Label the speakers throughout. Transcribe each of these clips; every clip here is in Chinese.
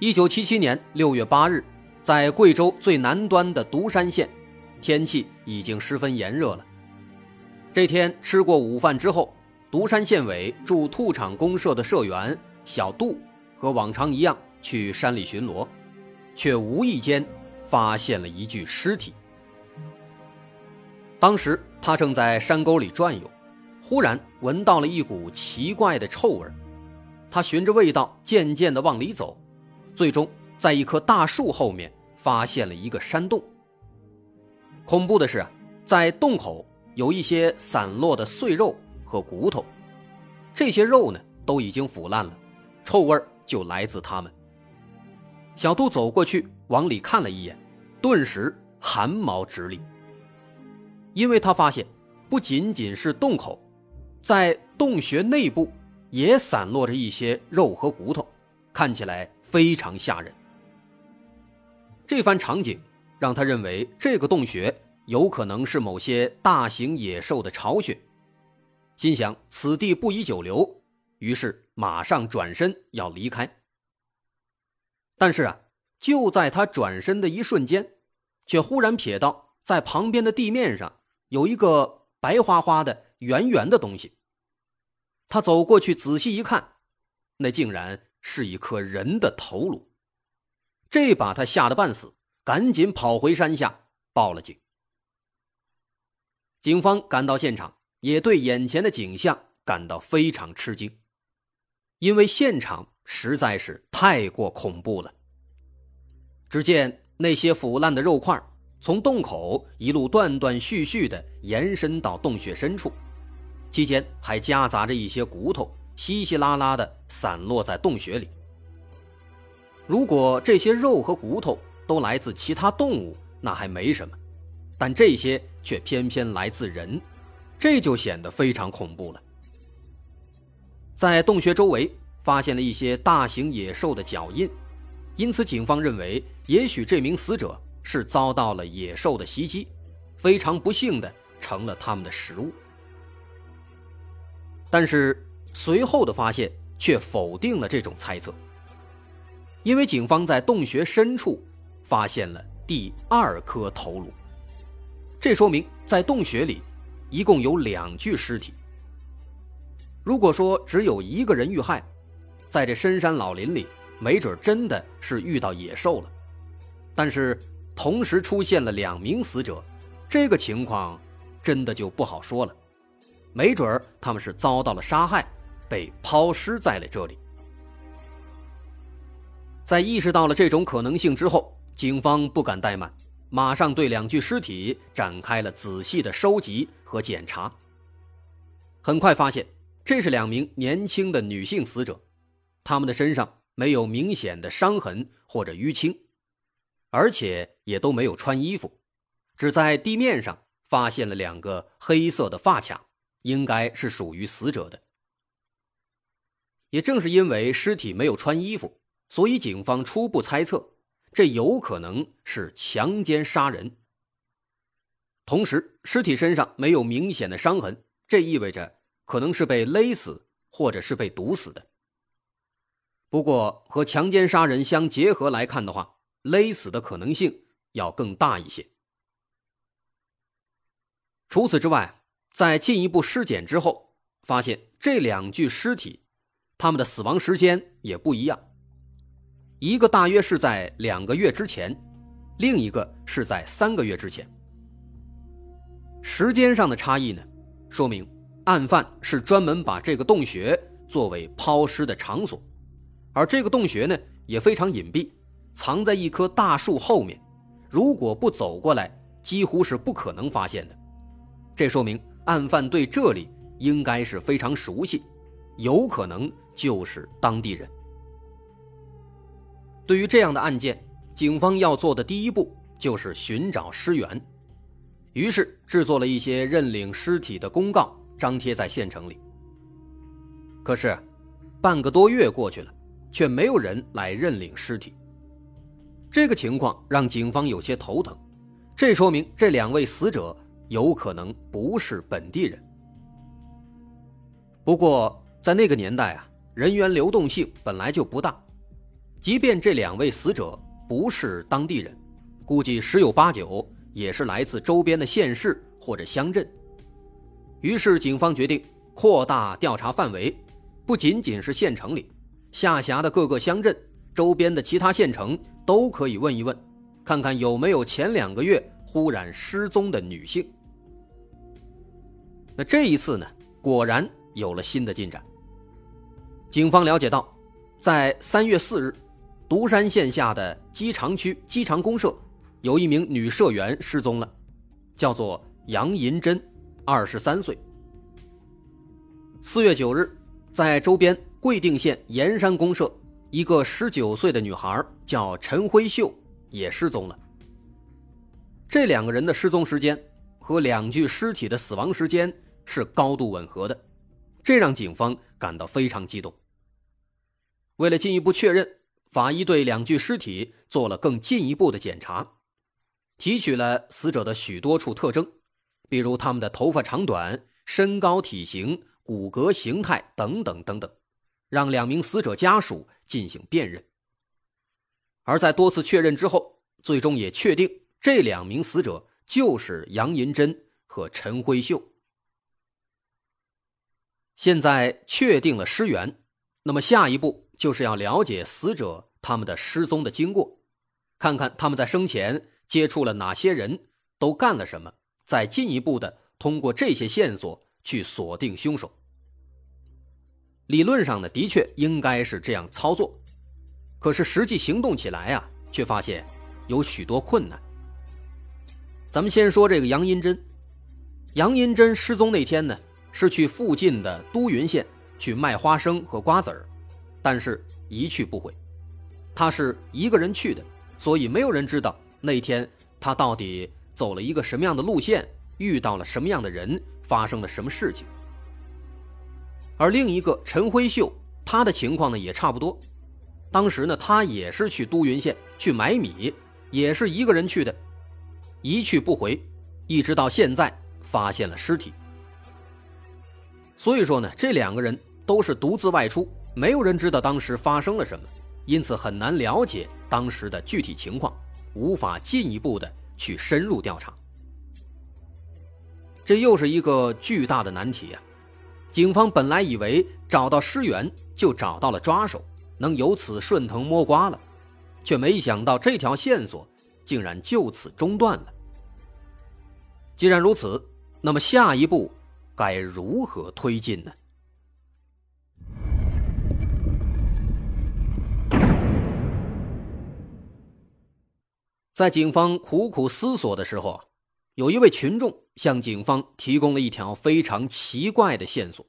Speaker 1: 一九七七年六月八日，在贵州最南端的独山县，天气已经十分炎热了。这天吃过午饭之后，独山县委驻兔场公社的社员小杜和往常一样去山里巡逻，却无意间发现了一具尸体。当时他正在山沟里转悠，忽然闻到了一股奇怪的臭味他循着味道渐渐地往里走。最终，在一棵大树后面发现了一个山洞。恐怖的是，在洞口有一些散落的碎肉和骨头，这些肉呢都已经腐烂了，臭味就来自它们。小杜走过去往里看了一眼，顿时汗毛直立，因为他发现，不仅仅是洞口，在洞穴内部也散落着一些肉和骨头。看起来非常吓人。这番场景让他认为这个洞穴有可能是某些大型野兽的巢穴，心想此地不宜久留，于是马上转身要离开。但是啊，就在他转身的一瞬间，却忽然瞥到在旁边的地面上有一个白花花的、圆圆的东西。他走过去仔细一看，那竟然……是一颗人的头颅，这把他吓得半死，赶紧跑回山下报了警。警方赶到现场，也对眼前的景象感到非常吃惊，因为现场实在是太过恐怖了。只见那些腐烂的肉块从洞口一路断断续续的延伸到洞穴深处，期间还夹杂着一些骨头。稀稀拉拉的散落在洞穴里。如果这些肉和骨头都来自其他动物，那还没什么，但这些却偏偏来自人，这就显得非常恐怖了。在洞穴周围发现了一些大型野兽的脚印，因此警方认为，也许这名死者是遭到了野兽的袭击，非常不幸的成了他们的食物。但是。随后的发现却否定了这种猜测，因为警方在洞穴深处发现了第二颗头颅，这说明在洞穴里一共有两具尸体。如果说只有一个人遇害，在这深山老林里，没准真的是遇到野兽了，但是同时出现了两名死者，这个情况真的就不好说了，没准他们是遭到了杀害。被抛尸在了这里。在意识到了这种可能性之后，警方不敢怠慢，马上对两具尸体展开了仔细的收集和检查。很快发现，这是两名年轻的女性死者，她们的身上没有明显的伤痕或者淤青，而且也都没有穿衣服，只在地面上发现了两个黑色的发卡，应该是属于死者的。也正是因为尸体没有穿衣服，所以警方初步猜测，这有可能是强奸杀人。同时，尸体身上没有明显的伤痕，这意味着可能是被勒死或者是被毒死的。不过，和强奸杀人相结合来看的话，勒死的可能性要更大一些。除此之外，在进一步尸检之后，发现这两具尸体。他们的死亡时间也不一样，一个大约是在两个月之前，另一个是在三个月之前。时间上的差异呢，说明案犯是专门把这个洞穴作为抛尸的场所，而这个洞穴呢也非常隐蔽，藏在一棵大树后面，如果不走过来，几乎是不可能发现的。这说明案犯对这里应该是非常熟悉。有可能就是当地人。对于这样的案件，警方要做的第一步就是寻找尸源，于是制作了一些认领尸体的公告，张贴在县城里。可是，半个多月过去了，却没有人来认领尸体。这个情况让警方有些头疼，这说明这两位死者有可能不是本地人。不过，在那个年代啊，人员流动性本来就不大，即便这两位死者。不是当地人，估计十有八九也是来自周边的县市或者乡镇。于是，警方决定扩大调查范围，不仅仅是县城里，下辖的各个乡镇、周边的其他县城都可以问一问，看看有没有前两个月忽然失踪的女性。那这一次呢，果然有了新的进展。警方了解到，在三月四日。独山县下的机场区机场公社，有一名女社员失踪了，叫做杨银珍，二十三岁。四月九日，在周边贵定县盐山公社，一个十九岁的女孩叫陈辉秀也失踪了。这两个人的失踪时间和两具尸体的死亡时间是高度吻合的，这让警方感到非常激动。为了进一步确认。法医对两具尸体做了更进一步的检查，提取了死者的许多处特征，比如他们的头发长短、身高、体型、骨骼形态等等等等，让两名死者家属进行辨认。而在多次确认之后，最终也确定这两名死者就是杨银珍和陈辉秀。现在确定了尸源，那么下一步。就是要了解死者他们的失踪的经过，看看他们在生前接触了哪些人，都干了什么，再进一步的通过这些线索去锁定凶手。理论上呢，的确应该是这样操作，可是实际行动起来啊，却发现有许多困难。咱们先说这个杨银珍，杨银珍失踪那天呢，是去附近的都匀县去卖花生和瓜子儿。但是一去不回，他是一个人去的，所以没有人知道那天他到底走了一个什么样的路线，遇到了什么样的人，发生了什么事情。而另一个陈辉秀，他的情况呢也差不多，当时呢他也是去都匀县去买米，也是一个人去的，一去不回，一直到现在发现了尸体。所以说呢，这两个人都是独自外出。没有人知道当时发生了什么，因此很难了解当时的具体情况，无法进一步的去深入调查。这又是一个巨大的难题啊！警方本来以为找到尸源就找到了抓手，能由此顺藤摸瓜了，却没想到这条线索竟然就此中断了。既然如此，那么下一步该如何推进呢？在警方苦苦思索的时候，有一位群众向警方提供了一条非常奇怪的线索。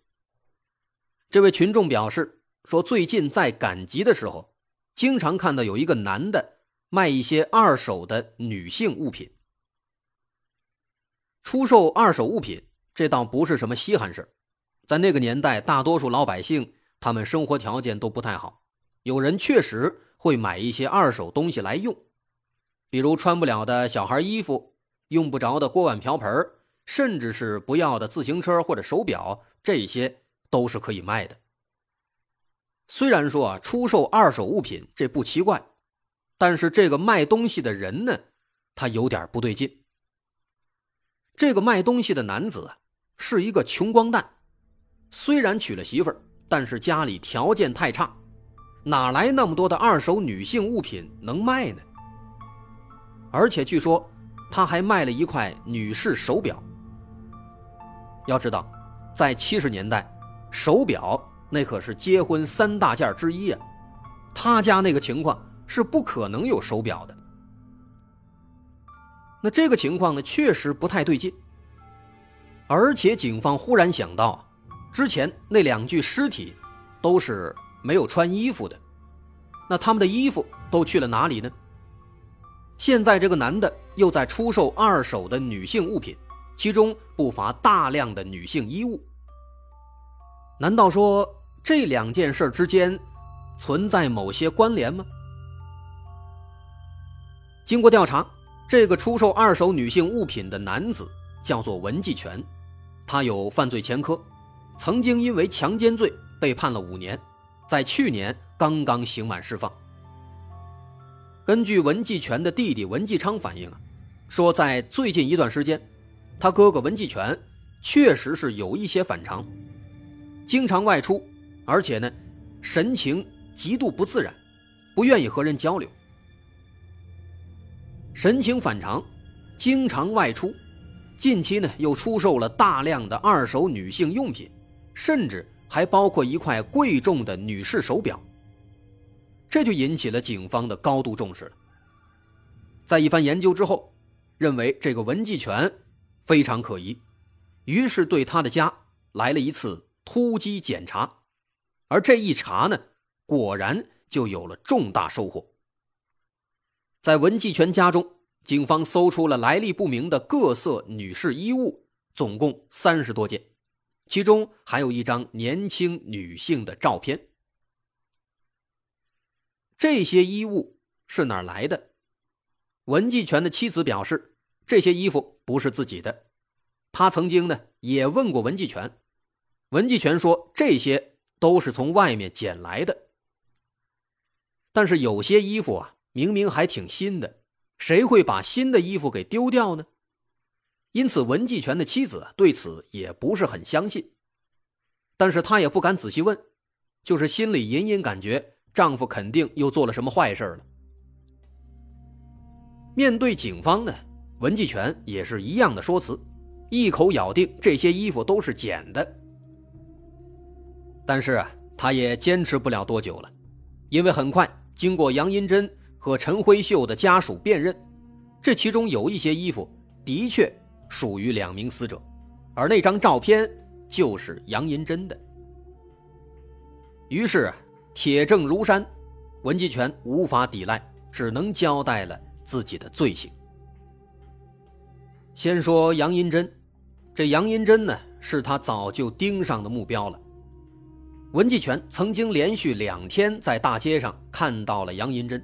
Speaker 1: 这位群众表示说，最近在赶集的时候，经常看到有一个男的卖一些二手的女性物品。出售二手物品，这倒不是什么稀罕事在那个年代，大多数老百姓他们生活条件都不太好，有人确实会买一些二手东西来用。比如穿不了的小孩衣服，用不着的锅碗瓢盆，甚至是不要的自行车或者手表，这些都是可以卖的。虽然说啊，出售二手物品这不奇怪，但是这个卖东西的人呢，他有点不对劲。这个卖东西的男子是一个穷光蛋，虽然娶了媳妇儿，但是家里条件太差，哪来那么多的二手女性物品能卖呢？而且据说，他还卖了一块女士手表。要知道，在七十年代，手表那可是结婚三大件之一啊。他家那个情况是不可能有手表的。那这个情况呢，确实不太对劲。而且警方忽然想到，之前那两具尸体都是没有穿衣服的，那他们的衣服都去了哪里呢？现在这个男的又在出售二手的女性物品，其中不乏大量的女性衣物。难道说这两件事之间存在某些关联吗？经过调查，这个出售二手女性物品的男子叫做文继全，他有犯罪前科，曾经因为强奸罪被判了五年，在去年刚刚刑满释放。根据文继全的弟弟文继昌反映啊，说在最近一段时间，他哥哥文继全确实是有一些反常，经常外出，而且呢，神情极度不自然，不愿意和人交流。神情反常，经常外出，近期呢又出售了大量的二手女性用品，甚至还包括一块贵重的女士手表。这就引起了警方的高度重视了。在一番研究之后，认为这个文继全非常可疑，于是对他的家来了一次突击检查。而这一查呢，果然就有了重大收获。在文继全家中，警方搜出了来历不明的各色女士衣物，总共三十多件，其中还有一张年轻女性的照片。这些衣物是哪来的？文继全的妻子表示，这些衣服不是自己的。他曾经呢也问过文继全，文继全说这些都是从外面捡来的。但是有些衣服啊，明明还挺新的，谁会把新的衣服给丢掉呢？因此，文继全的妻子对此也不是很相信，但是他也不敢仔细问，就是心里隐隐感觉。丈夫肯定又做了什么坏事了。面对警方呢，文继全也是一样的说辞，一口咬定这些衣服都是捡的。但是啊，他也坚持不了多久了，因为很快经过杨银珍和陈辉秀的家属辨认，这其中有一些衣服的确属于两名死者，而那张照片就是杨银珍的。于是。铁证如山，文继全无法抵赖，只能交代了自己的罪行。先说杨银珍，这杨银珍呢，是他早就盯上的目标了。文继全曾经连续两天在大街上看到了杨银珍，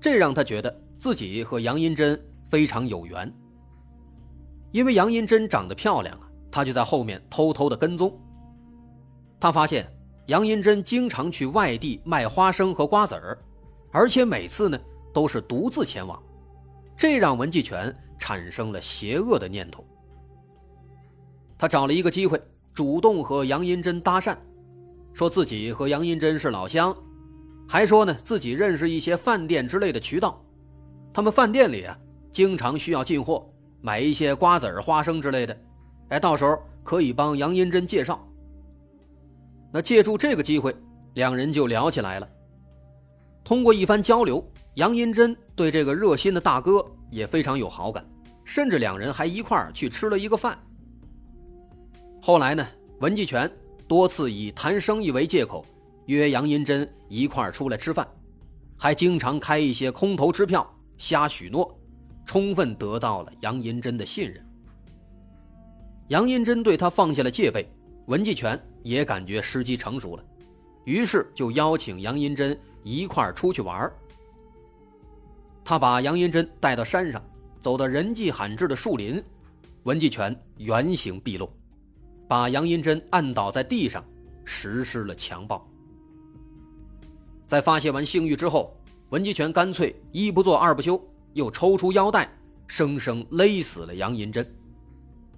Speaker 1: 这让他觉得自己和杨银珍非常有缘。因为杨银珍长得漂亮啊，他就在后面偷偷的跟踪。他发现。杨银珍经常去外地卖花生和瓜子儿，而且每次呢都是独自前往，这让文继全产生了邪恶的念头。他找了一个机会，主动和杨银珍搭讪，说自己和杨银珍是老乡，还说呢自己认识一些饭店之类的渠道，他们饭店里啊经常需要进货，买一些瓜子儿、花生之类的，哎，到时候可以帮杨银珍介绍。那借助这个机会，两人就聊起来了。通过一番交流，杨银珍对这个热心的大哥也非常有好感，甚至两人还一块儿去吃了一个饭。后来呢，文继全多次以谈生意为借口，约杨银珍一块儿出来吃饭，还经常开一些空头支票，瞎许诺，充分得到了杨银珍的信任。杨银珍对他放下了戒备。文继全也感觉时机成熟了，于是就邀请杨银珍一块儿出去玩他把杨银珍带到山上，走到人迹罕至的树林，文继全原形毕露，把杨银珍按倒在地上，实施了强暴。在发泄完性欲之后，文继全干脆一不做二不休，又抽出腰带，生生勒死了杨银珍，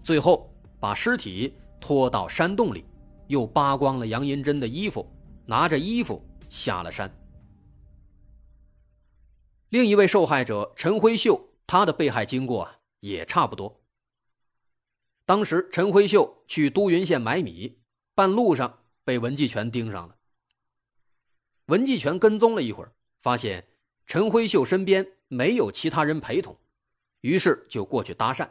Speaker 1: 最后把尸体。拖到山洞里，又扒光了杨银珍的衣服，拿着衣服下了山。另一位受害者陈辉秀，他的被害经过也差不多。当时陈辉秀去都匀县买米，半路上被文继全盯上了。文继全跟踪了一会儿，发现陈辉秀身边没有其他人陪同，于是就过去搭讪。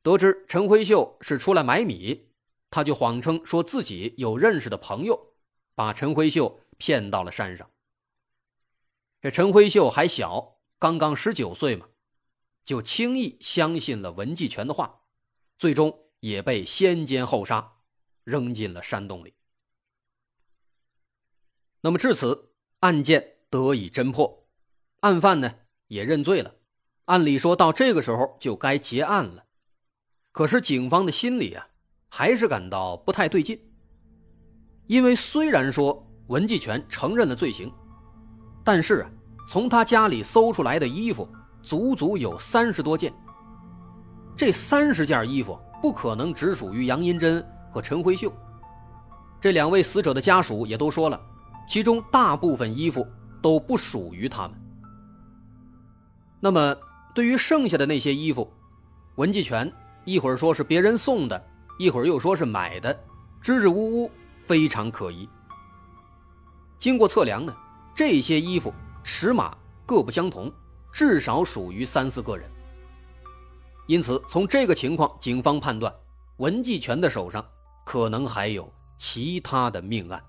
Speaker 1: 得知陈辉秀是出来买米，他就谎称说自己有认识的朋友，把陈辉秀骗到了山上。这陈辉秀还小，刚刚十九岁嘛，就轻易相信了文继全的话，最终也被先奸后杀，扔进了山洞里。那么至此，案件得以侦破，案犯呢也认罪了。按理说到这个时候就该结案了，可是警方的心里啊，还是感到不太对劲。因为虽然说文继全承认了罪行，但是啊，从他家里搜出来的衣服足足有三十多件。这三十件衣服不可能只属于杨银珍和陈辉秀，这两位死者的家属也都说了。其中大部分衣服都不属于他们。那么，对于剩下的那些衣服，文继全一会儿说是别人送的，一会儿又说是买的，支支吾吾，非常可疑。经过测量呢，这些衣服尺码各不相同，至少属于三四个人。因此，从这个情况，警方判断文继全的手上可能还有其他的命案。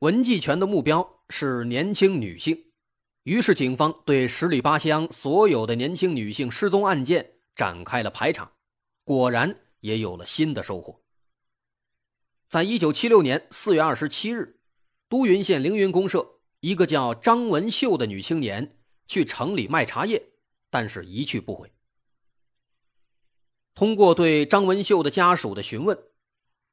Speaker 1: 文继全的目标是年轻女性，于是警方对十里八乡所有的年轻女性失踪案件展开了排查，果然也有了新的收获。在一九七六年四月二十七日，都匀县凌云公社一个叫张文秀的女青年去城里卖茶叶，但是一去不回。通过对张文秀的家属的询问，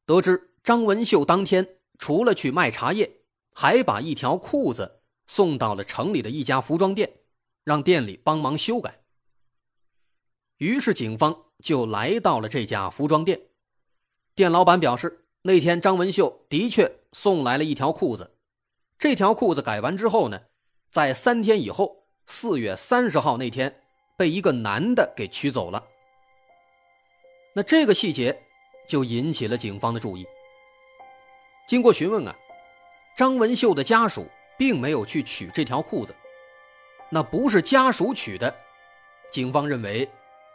Speaker 1: 得知张文秀当天。除了去卖茶叶，还把一条裤子送到了城里的一家服装店，让店里帮忙修改。于是警方就来到了这家服装店，店老板表示，那天张文秀的确送来了一条裤子，这条裤子改完之后呢，在三天以后，四月三十号那天，被一个男的给取走了。那这个细节就引起了警方的注意。经过询问啊，张文秀的家属并没有去取这条裤子，那不是家属取的，警方认为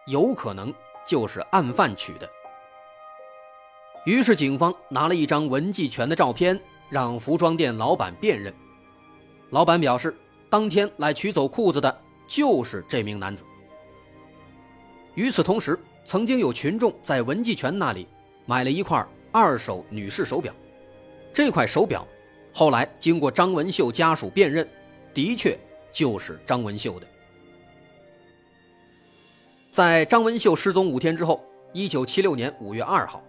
Speaker 1: 有可能就是案犯取的。于是警方拿了一张文继全的照片，让服装店老板辨认。老板表示，当天来取走裤子的就是这名男子。与此同时，曾经有群众在文继全那里买了一块二手女士手表。这块手表，后来经过张文秀家属辨认，的确就是张文秀的。在张文秀失踪五天之后，一九七六年五月二号，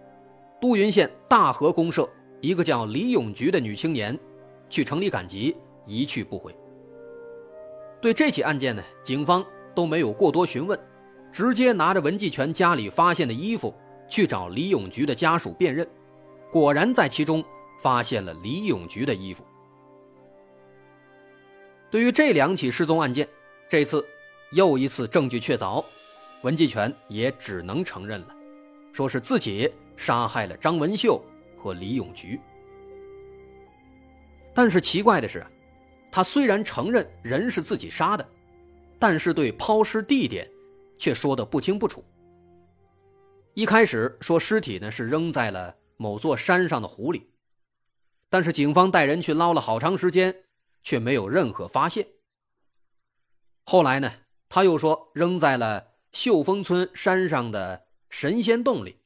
Speaker 1: 都匀县大河公社一个叫李永菊的女青年，去城里赶集，一去不回。对这起案件呢，警方都没有过多询问，直接拿着文继全家里发现的衣服去找李永菊的家属辨认，果然在其中。发现了李永菊的衣服。对于这两起失踪案件，这次又一次证据确凿，文继全也只能承认了，说是自己杀害了张文秀和李永菊。但是奇怪的是，他虽然承认人是自己杀的，但是对抛尸地点却说的不清不楚。一开始说尸体呢是扔在了某座山上的湖里。但是警方带人去捞了好长时间，却没有任何发现。后来呢，他又说扔在了秀峰村山上的神仙洞里。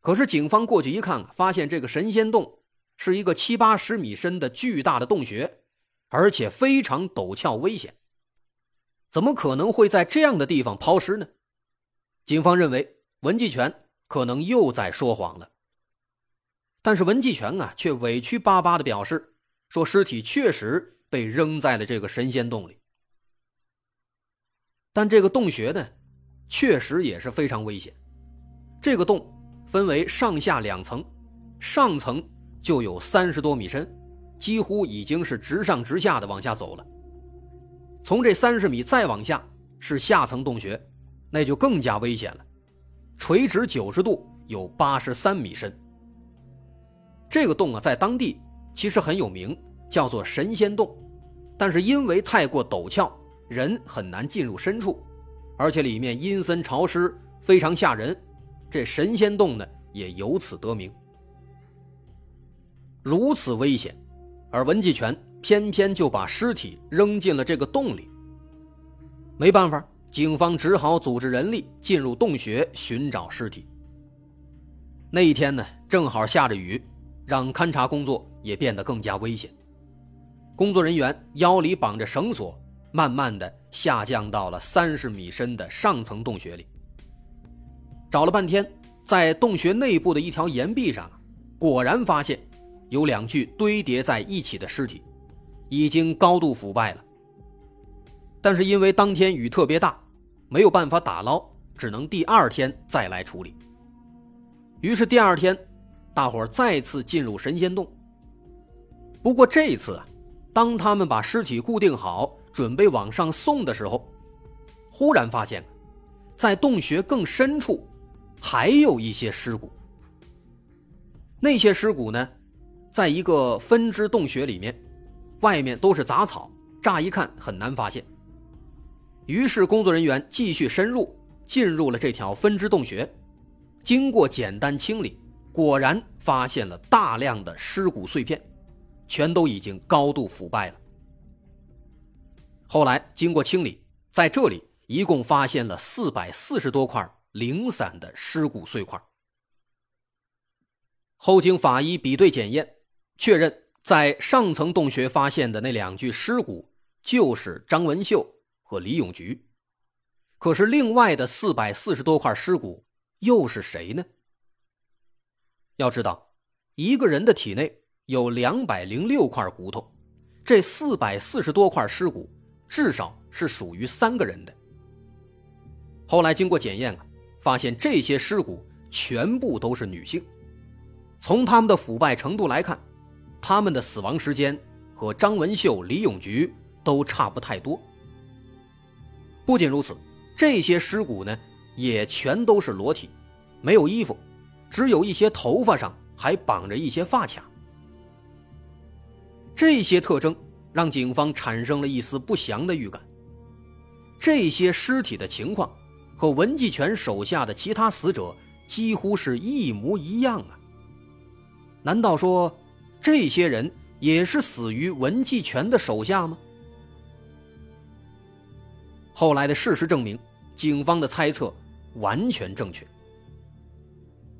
Speaker 1: 可是警方过去一看，发现这个神仙洞是一个七八十米深的巨大的洞穴，而且非常陡峭危险。怎么可能会在这样的地方抛尸呢？警方认为文继全可能又在说谎了。但是文继全啊，却委屈巴巴的表示说，尸体确实被扔在了这个神仙洞里。但这个洞穴呢，确实也是非常危险。这个洞分为上下两层，上层就有三十多米深，几乎已经是直上直下的往下走了。从这三十米再往下是下层洞穴，那就更加危险了，垂直九十度，有八十三米深。这个洞啊，在当地其实很有名，叫做神仙洞，但是因为太过陡峭，人很难进入深处，而且里面阴森潮湿，非常吓人，这神仙洞呢也由此得名。如此危险，而文继全偏偏就把尸体扔进了这个洞里。没办法，警方只好组织人力进入洞穴寻找尸体。那一天呢，正好下着雨，让勘察工作也变得更加危险。工作人员腰里绑着绳索，慢慢的下降到了三十米深的上层洞穴里。找了半天，在洞穴内部的一条岩壁上，果然发现。有两具堆叠在一起的尸体，已经高度腐败了。但是因为当天雨特别大，没有办法打捞，只能第二天再来处理。于是第二天，大伙再次进入神仙洞。不过这一次，当他们把尸体固定好，准备往上送的时候，忽然发现，在洞穴更深处，还有一些尸骨。那些尸骨呢？在一个分支洞穴里面，外面都是杂草，乍一看很难发现。于是工作人员继续深入，进入了这条分支洞穴。经过简单清理，果然发现了大量的尸骨碎片，全都已经高度腐败了。后来经过清理，在这里一共发现了四百四十多块零散的尸骨碎块。后经法医比对检验。确认在上层洞穴发现的那两具尸骨就是张文秀和李永菊，可是另外的四百四十多块尸骨又是谁呢？要知道，一个人的体内有两百零六块骨头，这四百四十多块尸骨至少是属于三个人的。后来经过检验啊，发现这些尸骨全部都是女性，从他们的腐败程度来看。他们的死亡时间和张文秀、李永菊都差不太多。不仅如此，这些尸骨呢也全都是裸体，没有衣服，只有一些头发上还绑着一些发卡。这些特征让警方产生了一丝不祥的预感。这些尸体的情况和文继全手下的其他死者几乎是一模一样啊！难道说？这些人也是死于文继全的手下吗？后来的事实证明，警方的猜测完全正确。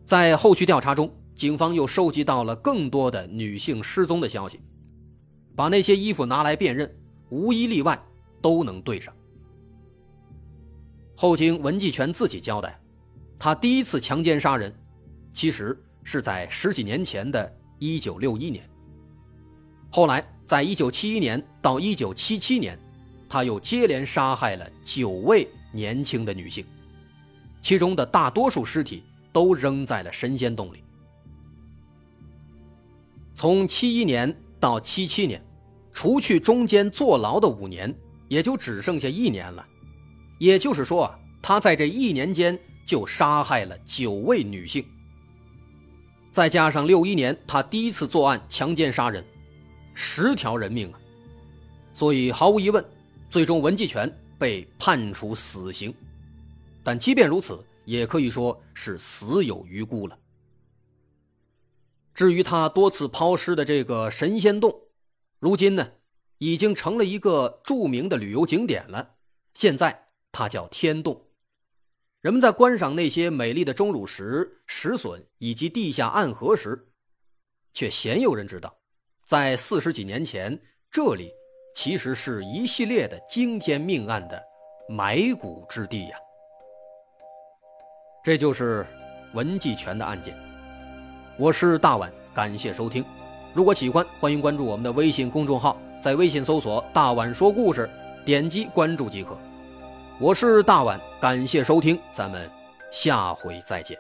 Speaker 1: 在后续调查中，警方又收集到了更多的女性失踪的消息，把那些衣服拿来辨认，无一例外都能对上。后经文继全自己交代，他第一次强奸杀人，其实是在十几年前的。一九六一年，后来在一九七一年到一九七七年，他又接连杀害了九位年轻的女性，其中的大多数尸体都扔在了神仙洞里。从七一年到七七年，除去中间坐牢的五年，也就只剩下一年了。也就是说啊，他在这一年间就杀害了九位女性。再加上六一年他第一次作案强奸杀人，十条人命啊！所以毫无疑问，最终文继全被判处死刑。但即便如此，也可以说是死有余辜了。至于他多次抛尸的这个神仙洞，如今呢，已经成了一个著名的旅游景点了。现在它叫天洞。人们在观赏那些美丽的钟乳石、石笋以及地下暗河时，却鲜有人知道，在四十几年前，这里其实是一系列的惊天命案的埋骨之地呀。这就是文继全的案件。我是大碗，感谢收听。如果喜欢，欢迎关注我们的微信公众号，在微信搜索“大碗说故事”，点击关注即可。我是大碗，感谢收听，咱们下回再见。